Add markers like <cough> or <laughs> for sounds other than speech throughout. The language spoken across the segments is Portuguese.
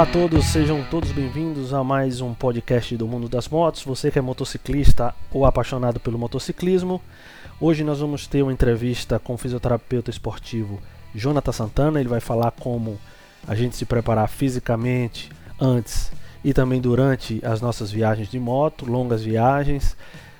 Olá a todos, sejam todos bem-vindos a mais um podcast do Mundo das Motos. Você que é motociclista ou apaixonado pelo motociclismo, hoje nós vamos ter uma entrevista com o fisioterapeuta esportivo Jonathan Santana. Ele vai falar como a gente se preparar fisicamente antes e também durante as nossas viagens de moto, longas viagens.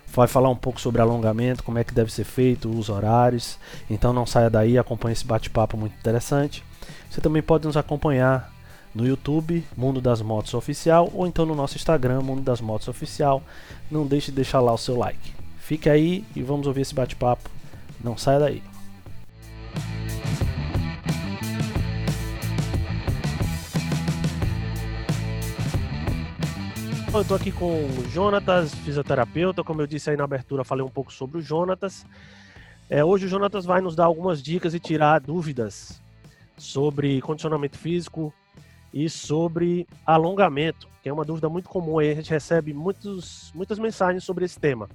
Vai falar um pouco sobre alongamento, como é que deve ser feito, os horários. Então não saia daí, acompanhe esse bate-papo muito interessante. Você também pode nos acompanhar no YouTube, Mundo das Motos Oficial, ou então no nosso Instagram, Mundo das Motos Oficial. Não deixe de deixar lá o seu like. Fique aí e vamos ouvir esse bate-papo. Não saia daí. Eu estou aqui com o Jonatas, fisioterapeuta. Como eu disse aí na abertura, falei um pouco sobre o Jonatas. É, hoje o Jonatas vai nos dar algumas dicas e tirar dúvidas sobre condicionamento físico e sobre alongamento, que é uma dúvida muito comum. Aí a gente recebe muitos, muitas mensagens sobre esse tema.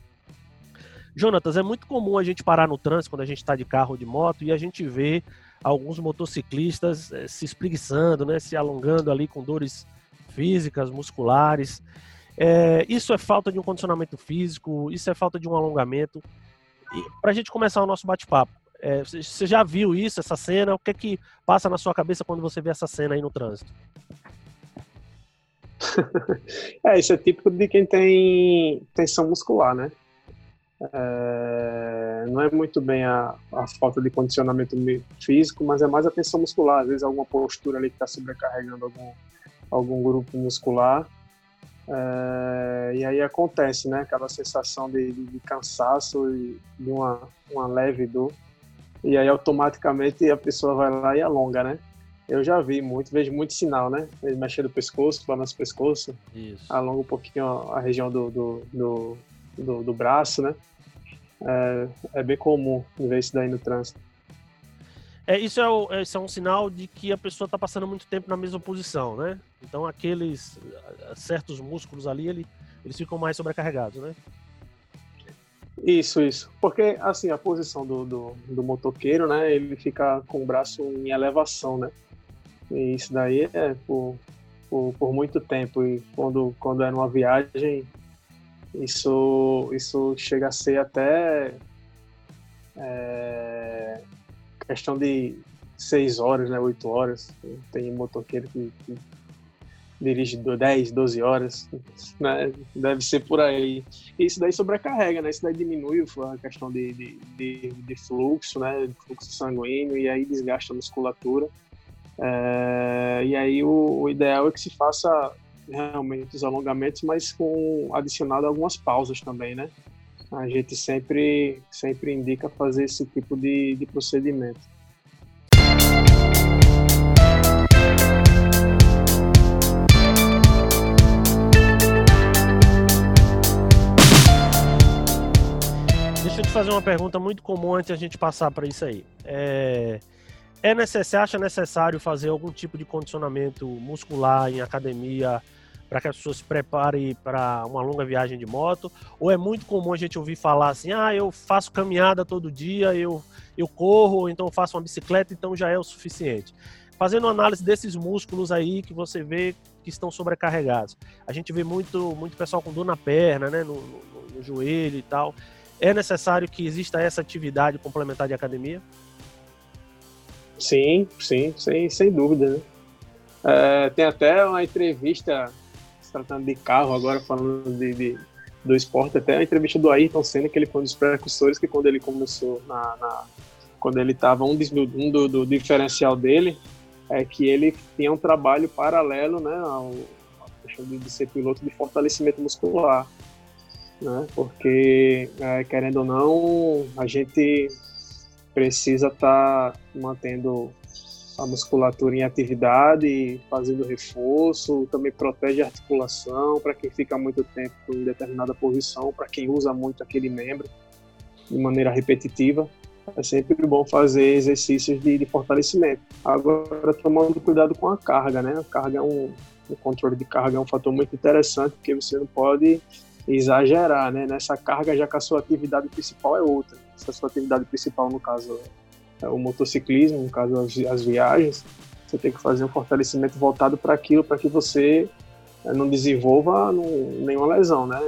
Jonatas, é muito comum a gente parar no trânsito quando a gente está de carro ou de moto e a gente vê alguns motociclistas é, se espreguiçando, né, se alongando ali com dores físicas, musculares. É, isso é falta de um condicionamento físico, isso é falta de um alongamento. Para a gente começar o nosso bate-papo, é, você já viu isso, essa cena? O que é que passa na sua cabeça quando você vê essa cena aí no trânsito? <laughs> é, isso é típico de quem tem tensão muscular, né? É, não é muito bem a, a, falta de condicionamento físico, mas é mais a tensão muscular. Às vezes alguma postura ali que está sobrecarregando algum, algum grupo muscular. É, e aí acontece, né? Aquela sensação de, de, de cansaço e de uma, uma leve dor. E aí automaticamente a pessoa vai lá e alonga, né? Eu já vi muito, vejo muito sinal, né? Ele mexendo o pescoço, balança o pescoço, Isso. alonga um pouquinho a região do, do, do, do, do braço, né? É, é, bem comum ver isso daí no trânsito. É, isso, é, o, isso é um sinal de que a pessoa está passando muito tempo na mesma posição, né? Então aqueles certos músculos ali, ele, eles ficam mais sobrecarregados, né? Isso, isso. Porque, assim, a posição do, do, do, motoqueiro, né, ele fica com o braço em elevação, né? E isso daí é por, por, por muito tempo. E quando, quando é numa viagem, isso, isso chega a ser até é, questão de seis horas, né, oito horas. Tem motoqueiro que, que dirige 10, 12 horas, né? deve ser por aí. Isso daí sobrecarrega, né? Isso daí diminui a questão de, de, de, de fluxo, né? Fluxo sanguíneo e aí desgasta a musculatura. É, e aí o, o, ideal é que se faça realmente os alongamentos, mas com adicionado algumas pausas também, né? A gente sempre, sempre indica fazer esse tipo de, de procedimento. Fazer uma pergunta muito comum antes a gente passar para isso aí. É, é necessário, acha necessário fazer algum tipo de condicionamento muscular em academia para que as pessoas se preparem para uma longa viagem de moto? Ou é muito comum a gente ouvir falar assim, ah, eu faço caminhada todo dia, eu, eu corro, então eu faço uma bicicleta, então já é o suficiente. Fazendo análise desses músculos aí que você vê que estão sobrecarregados. A gente vê muito, muito pessoal com dor na perna, né, no, no, no joelho e tal. É necessário que exista essa atividade complementar de academia? Sim, sim, sem, sem dúvida. Né? É, tem até uma entrevista se tratando de carro, agora falando de, de, do esporte, até a entrevista do Ayrton Senna, que ele foi um dos precursores que quando ele começou na, na quando ele estava um, um do, do, diferencial dele é que ele tinha um trabalho paralelo, né, ao, de ser piloto de fortalecimento muscular né? Porque, é, querendo ou não, a gente precisa estar tá mantendo a musculatura em atividade, fazendo reforço, também protege a articulação para quem fica muito tempo em determinada posição, para quem usa muito aquele membro de maneira repetitiva. É sempre bom fazer exercícios de, de fortalecimento. Agora, tomando cuidado com a carga, né? A carga é um, o controle de carga é um fator muito interessante, porque você não pode exagerar, né? Nessa carga, já que a sua atividade principal é outra. Se a sua atividade principal, no caso, é o motociclismo, no caso, as, as viagens, Você tem que fazer um fortalecimento voltado para aquilo, para que você eh, não desenvolva nenhuma lesão, né?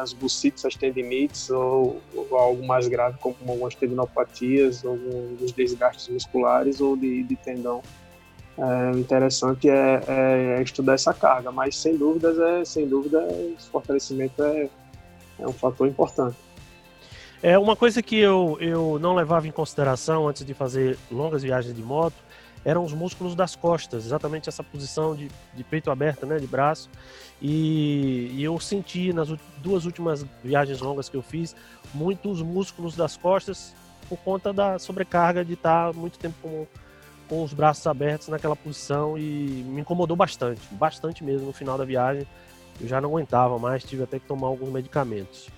As bucites, as tendinites ou, ou, algo mais grave como algumas tendinopatias, alguns desgastes musculares ou de, de tendão. É, interessante é, é, estudar essa carga, mas sem dúvidas, é, sem dúvida, esse fortalecimento é, é um fator importante. É uma coisa que eu, eu não levava em consideração antes de fazer longas viagens de moto eram os músculos das costas, exatamente essa posição de, de peito aberto, né, de braço. E, e, eu senti nas duas últimas viagens longas que eu fiz muitos músculos das costas por conta da sobrecarga de estar muito tempo com, com os braços abertos naquela posição e me incomodou bastante, bastante mesmo no final da viagem. Eu já não aguentava mais, tive até que tomar alguns medicamentos.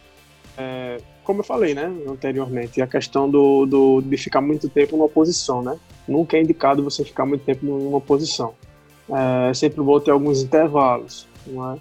É, como eu falei, né, anteriormente, a questão do, do, de ficar muito tempo numa posição, né? Nunca é indicado você ficar muito tempo numa posição. É sempre bom ter alguns intervalos, não é?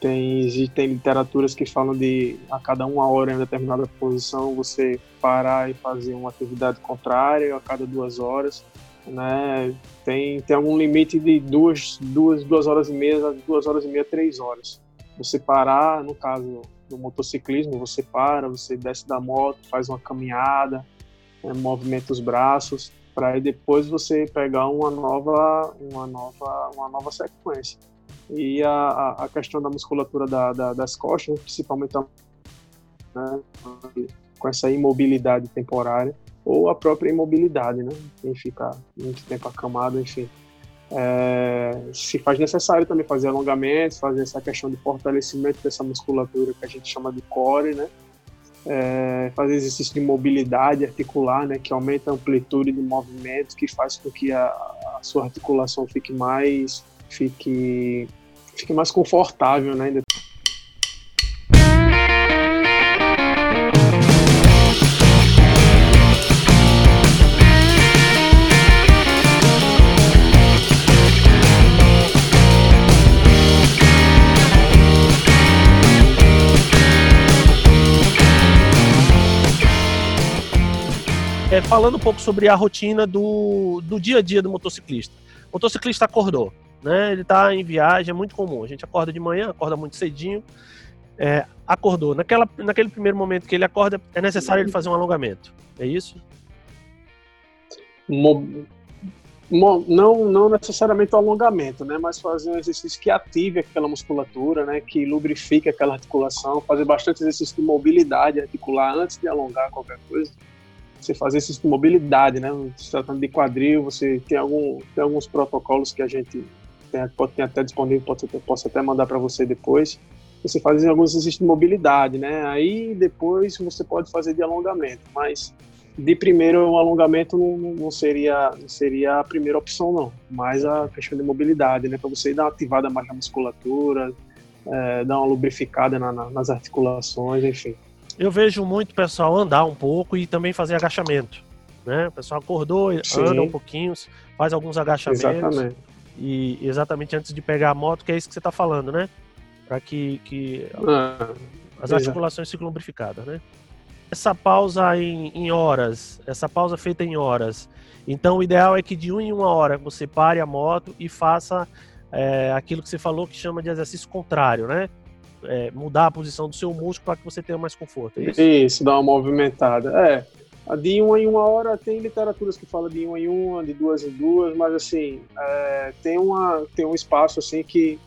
Tem, tem literaturas que falam de a cada uma hora em determinada posição você parar e fazer uma atividade contrária a cada duas horas, né? Tem, tem algum limite de duas, duas, duas horas e meia, duas horas e meia, três horas. Você parar, no caso, no motociclismo, você para, você desce da moto, faz uma caminhada, né, movimenta os braços, para depois você pegar uma nova, uma nova, uma nova sequência. E a, a questão da musculatura da, da, das costas, principalmente né, com essa imobilidade temporária, ou a própria imobilidade, né? Quem fica muito tempo acamado, enfim. É, se faz necessário também fazer alongamentos, fazer essa questão de fortalecimento dessa musculatura que a gente chama de core, né? É, fazer exercício de mobilidade articular, né? Que aumenta a amplitude de movimento, que faz com que a, a sua articulação fique mais, fique, fique mais confortável, né? É, falando um pouco sobre a rotina do, do dia a dia do motociclista. O motociclista acordou, né? Ele está em viagem, é muito comum. A gente acorda de manhã, acorda muito cedinho. É, acordou. Naquela, naquele primeiro momento que ele acorda, é necessário ele fazer um alongamento. É isso? Mo, mo, não, não necessariamente o alongamento, né? Mas fazer um exercício que ative aquela musculatura, né? Que lubrifique aquela articulação. Fazer bastante exercício de mobilidade articular antes de alongar qualquer coisa você fazer isso com mobilidade, né? Se tratando de quadril, você tem, algum, tem alguns protocolos que a gente tem, pode ter até disponível, pode, posso até mandar para você depois. Você faz alguns exercícios de mobilidade, né? Aí depois você pode fazer de alongamento, mas de primeiro o alongamento não, não, seria não seria a primeira opção não, mas a questão de mobilidade, né? Para você dar uma ativada mais na musculatura, é, dar uma lubrificada na, na, nas articulações, enfim eu vejo muito pessoal andar um pouco e também fazer agachamento. Né? O pessoal acordou, Sim. anda um pouquinho, faz alguns agachamentos. Exatamente. E exatamente antes de pegar a moto, que é isso que você está falando, né? Para que, que ah, as articulações fiquem lubrificadas, né? Essa pausa em, em horas, essa pausa feita em horas. Então, o ideal é que de uma em uma hora você pare a moto e faça é, aquilo que você falou que chama de exercício contrário, né? É, mudar a posição do seu músculo para que você tenha mais conforto. É isso? isso, dar uma movimentada. É. De uma em uma hora tem literaturas que falam de uma em uma, de duas em duas, mas assim é, tem uma tem um espaço assim que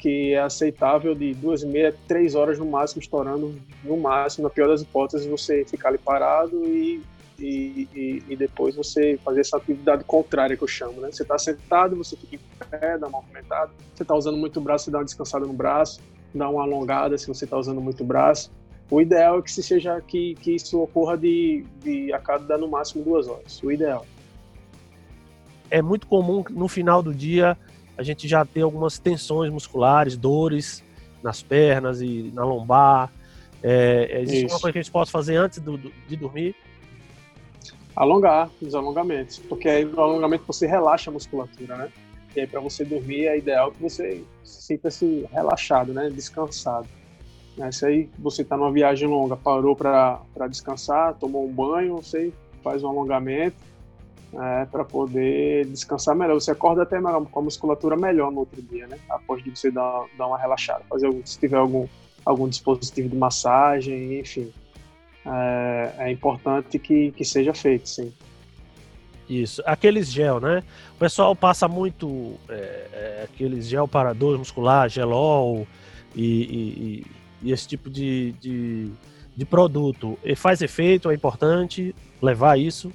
que é aceitável de duas e meia, três horas no máximo, estourando no máximo, na pior das hipóteses, você ficar ali parado e, e, e, e depois você fazer essa atividade contrária que eu chamo, né? Você está sentado, você fica em pé, dá uma movimentada, você está usando muito o braço, você dá uma descansada no braço, dar uma alongada se você está usando muito braço. O ideal é que se seja que, que isso ocorra de, de a cada no máximo duas horas. O ideal. É muito comum no final do dia a gente já ter algumas tensões musculares, dores nas pernas e na lombar. É, existe isso. uma coisa que a gente possa fazer antes do, do, de dormir? Alongar os alongamentos, porque aí no alongamento você relaxa a musculatura, né? E aí, para você dormir, é ideal que você sinta-se relaxado, né? Descansado. Né? Se aí você está numa viagem longa, parou para descansar, tomou um banho, você faz um alongamento é, para poder descansar melhor. Você acorda até com a musculatura melhor no outro dia, né? Após de você dar, dar uma relaxada, fazer algum, se tiver algum algum dispositivo de massagem, enfim, é, é importante que, que seja feito, sim. Isso, aqueles gel, né? O pessoal passa muito é, é, aqueles gel para dor muscular, gelol e, e, e esse tipo de, de, de, produto. E faz efeito, é importante levar isso?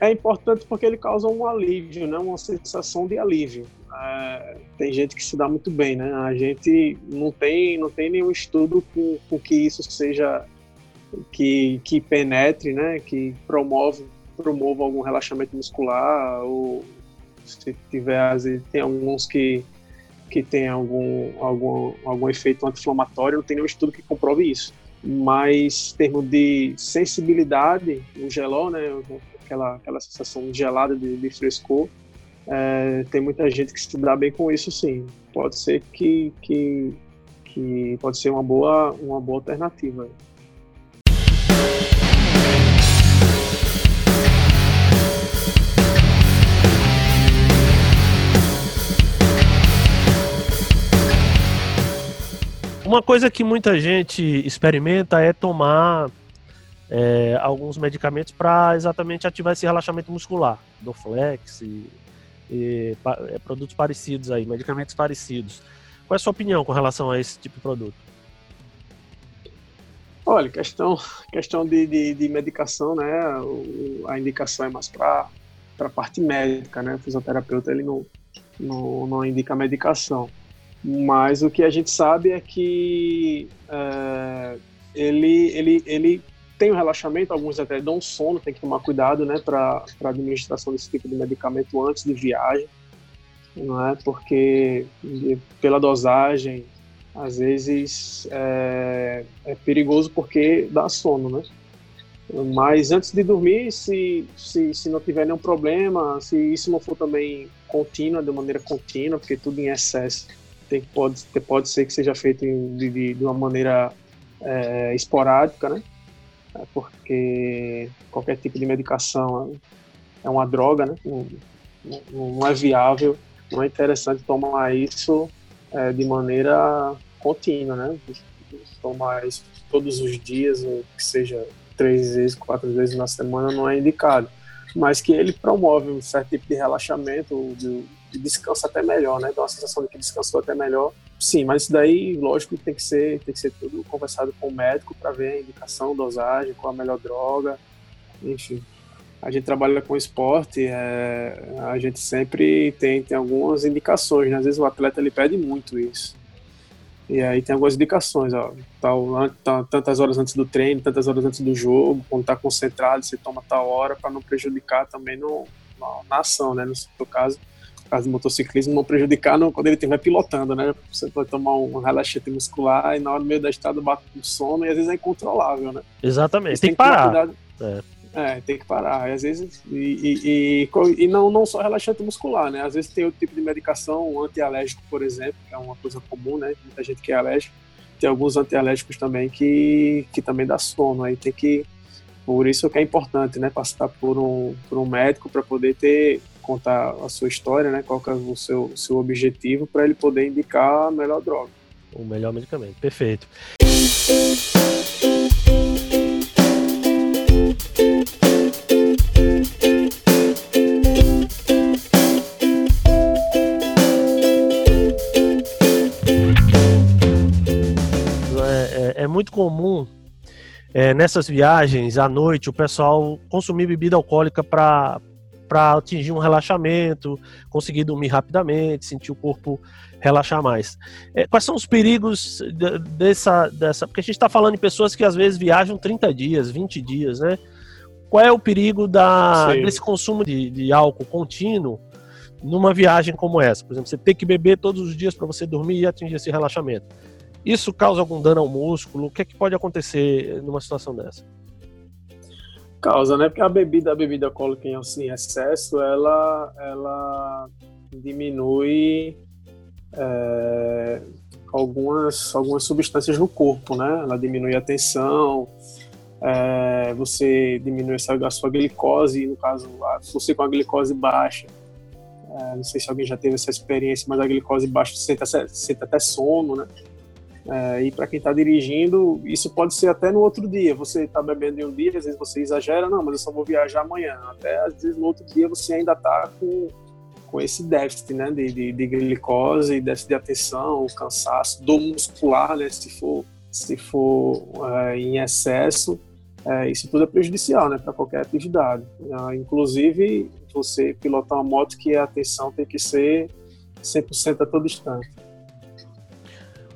É importante porque ele causa um alívio, né? uma sensação de alívio. É, tem gente que se dá muito bem, né? A gente não tem, não tem nenhum estudo com, com que isso seja que, que penetre, né, que promove, promova algum relaxamento muscular ou se tiver, tem alguns que que tem algum, algum, algum efeito anti-inflamatório, não tem nenhum estudo que comprove isso. Mas, em termos de sensibilidade, o gelol, né, aquela, aquela sensação gelada de, de frescor, é, tem muita gente que se dá bem com isso, sim. Pode ser que, que, que pode ser uma boa, uma boa alternativa. Uma coisa que muita gente experimenta é tomar é, alguns medicamentos para exatamente ativar esse relaxamento muscular, Doflex e, e é, produtos parecidos aí, medicamentos parecidos. Qual é a sua opinião com relação a esse tipo de produto? Olha, questão, questão de, de, de medicação, né? O, a indicação é mais para a parte médica, né? O fisioterapeuta ele não, não, não indica medicação. Mas o que a gente sabe é que é, ele, ele, ele tem um relaxamento, alguns até dão sono, tem que tomar cuidado né, para a administração desse tipo de medicamento antes de viagem, não é? Porque pela dosagem, às vezes é, é perigoso porque dá sono, né? Mas antes de dormir, se, se, se não tiver nenhum problema, se isso não for também contínua, de maneira contínua, porque tudo em excesso tem, pode, pode ser que seja feito de, de, de uma maneira é, esporádica, né? É porque qualquer tipo de medicação é uma droga, né? Não, não é viável, não é interessante tomar isso é, de maneira contínua, né? Tomar isso todos os dias, ou que seja três vezes, quatro vezes na semana, não é indicado. Mas que ele promove um certo tipo de relaxamento, de, de descanso até melhor, né? Dá uma sensação de que descansou até melhor. Sim, mas isso daí, lógico, tem que ser, tem que ser tudo conversado com o médico para ver a indicação, dosagem, qual a melhor droga, enfim. A gente trabalha com esporte, é, a gente sempre tem, tem algumas indicações, né? Às vezes o atleta ele pede muito isso. E aí tem algumas indicações, ó, tal, tá, tantas horas antes do treino, tantas horas antes do jogo, quando está concentrado, você toma tal hora para não prejudicar também no, na, na ação, né? No seu caso, caso de motociclismo, não prejudicar no, quando ele estiver pilotando, né? Você pode tomar um relaxante muscular e na hora do meio da estrada bate com sono e às vezes é incontrolável, né? Exatamente, tem, tem, que parar. É. é. tem que parar. E às vezes, e, e, e, e, não, não só relaxante muscular, né? Às vezes tem outro tipo de medicação, antialérgico, por exemplo, que é uma coisa comum, né? Muita gente que é alérgico. Tem alguns antialérgicos também que, que também dá sono. Aí tem que. Por isso que é importante, né? Passar por um, por um médico para poder ter contar a sua história, né? Qual é o seu, seu objetivo para ele poder indicar a melhor droga. O melhor medicamento. Perfeito. É, é, é muito comum é, nessas viagens à noite o pessoal consumir bebida alcoólica para para atingir um relaxamento, conseguir dormir rapidamente, sentir o corpo relaxar mais. É, quais são os perigos dessa, dessa. Porque a gente está falando de pessoas que às vezes viajam 30 dias, 20 dias, né? Qual é o perigo da, desse consumo de, de álcool contínuo numa viagem como essa? Por exemplo, você ter que beber todos os dias para você dormir e atingir esse relaxamento. Isso causa algum dano ao músculo? O que, é que pode acontecer numa situação dessa? Causa, né? Porque a bebida, a bebida alcoólica em assim, excesso, ela, ela diminui é, algumas, algumas substâncias no corpo, né? Ela diminui a tensão, é, você diminui a sua glicose, no caso, você com a glicose baixa, é, não sei se alguém já teve essa experiência, mas a glicose baixa sente, sente até sono, né? É, e para quem está dirigindo, isso pode ser até no outro dia. Você está bebendo em um dia, às vezes você exagera, não, mas eu só vou viajar amanhã. Até às vezes no outro dia você ainda está com, com esse déficit né, de, de, de glicose, déficit de atenção, cansaço, dor muscular, né, se for, se for é, em excesso. É, isso tudo é prejudicial né, para qualquer atividade. É, inclusive, você pilotar uma moto que a atenção tem que ser 100% a todo instante.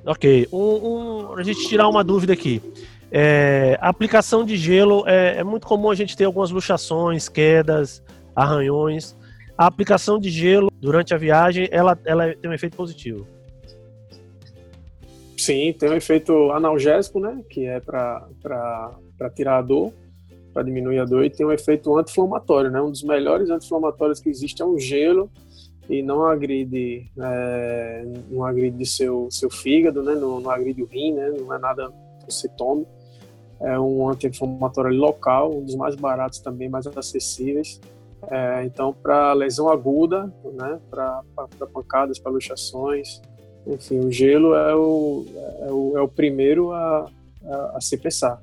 Ok, um, um, a gente tirar uma dúvida aqui. É, a aplicação de gelo é, é, muito comum a gente ter algumas luxações, quedas, arranhões. A aplicação de gelo durante a viagem, ela, ela tem um efeito positivo. Sim, tem um efeito analgésico, né? Que é para tirar a dor, para diminuir a dor, e tem um efeito anti-inflamatório, né? Um dos melhores anti-inflamatórios que existe é um gelo e não agride, é, não agride seu, seu fígado, né? Não, não agride o rim, né? Não é nada que você tome. É um anti-inflamatório local, um dos mais baratos também, mais acessíveis. É, então, para lesão aguda, né? Para pancadas, para luxações, enfim, o gelo é o, é o, é o primeiro a, a, a se pensar.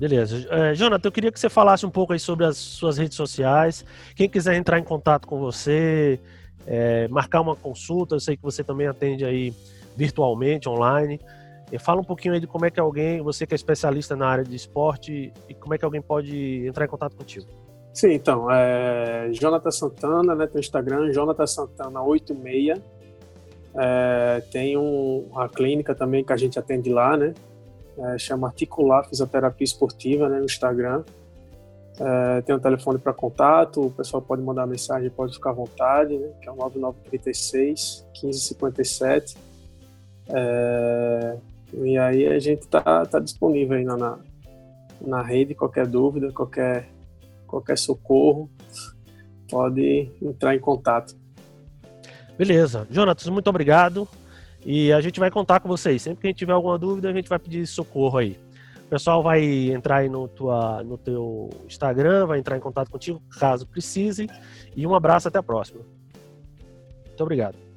Beleza. É, Jonathan, eu queria que você falasse um pouco aí sobre as suas redes sociais. Quem quiser entrar em contato com você, é, marcar uma consulta, eu sei que você também atende aí virtualmente, online. E fala um pouquinho aí de como é que alguém, você que é especialista na área de esporte, e como é que alguém pode entrar em contato contigo. Sim, então, é Jonathan Santana, né, tem Instagram, Jonathan Santana 86. É, tem um, uma clínica também que a gente atende lá, né? É, chama Articular Fisioterapia Esportiva né, no Instagram. É, tem um telefone para contato, o pessoal pode mandar mensagem, pode ficar à vontade, né, que é o 9936 1557. É, e aí a gente está tá disponível aí na, na rede, qualquer dúvida, qualquer, qualquer socorro, pode entrar em contato. Beleza. Jonatas, muito obrigado. E a gente vai contar com vocês. Sempre que a gente tiver alguma dúvida, a gente vai pedir socorro aí. O pessoal vai entrar aí no, tua, no teu Instagram, vai entrar em contato contigo caso precise. E um abraço, até a próxima. Muito obrigado.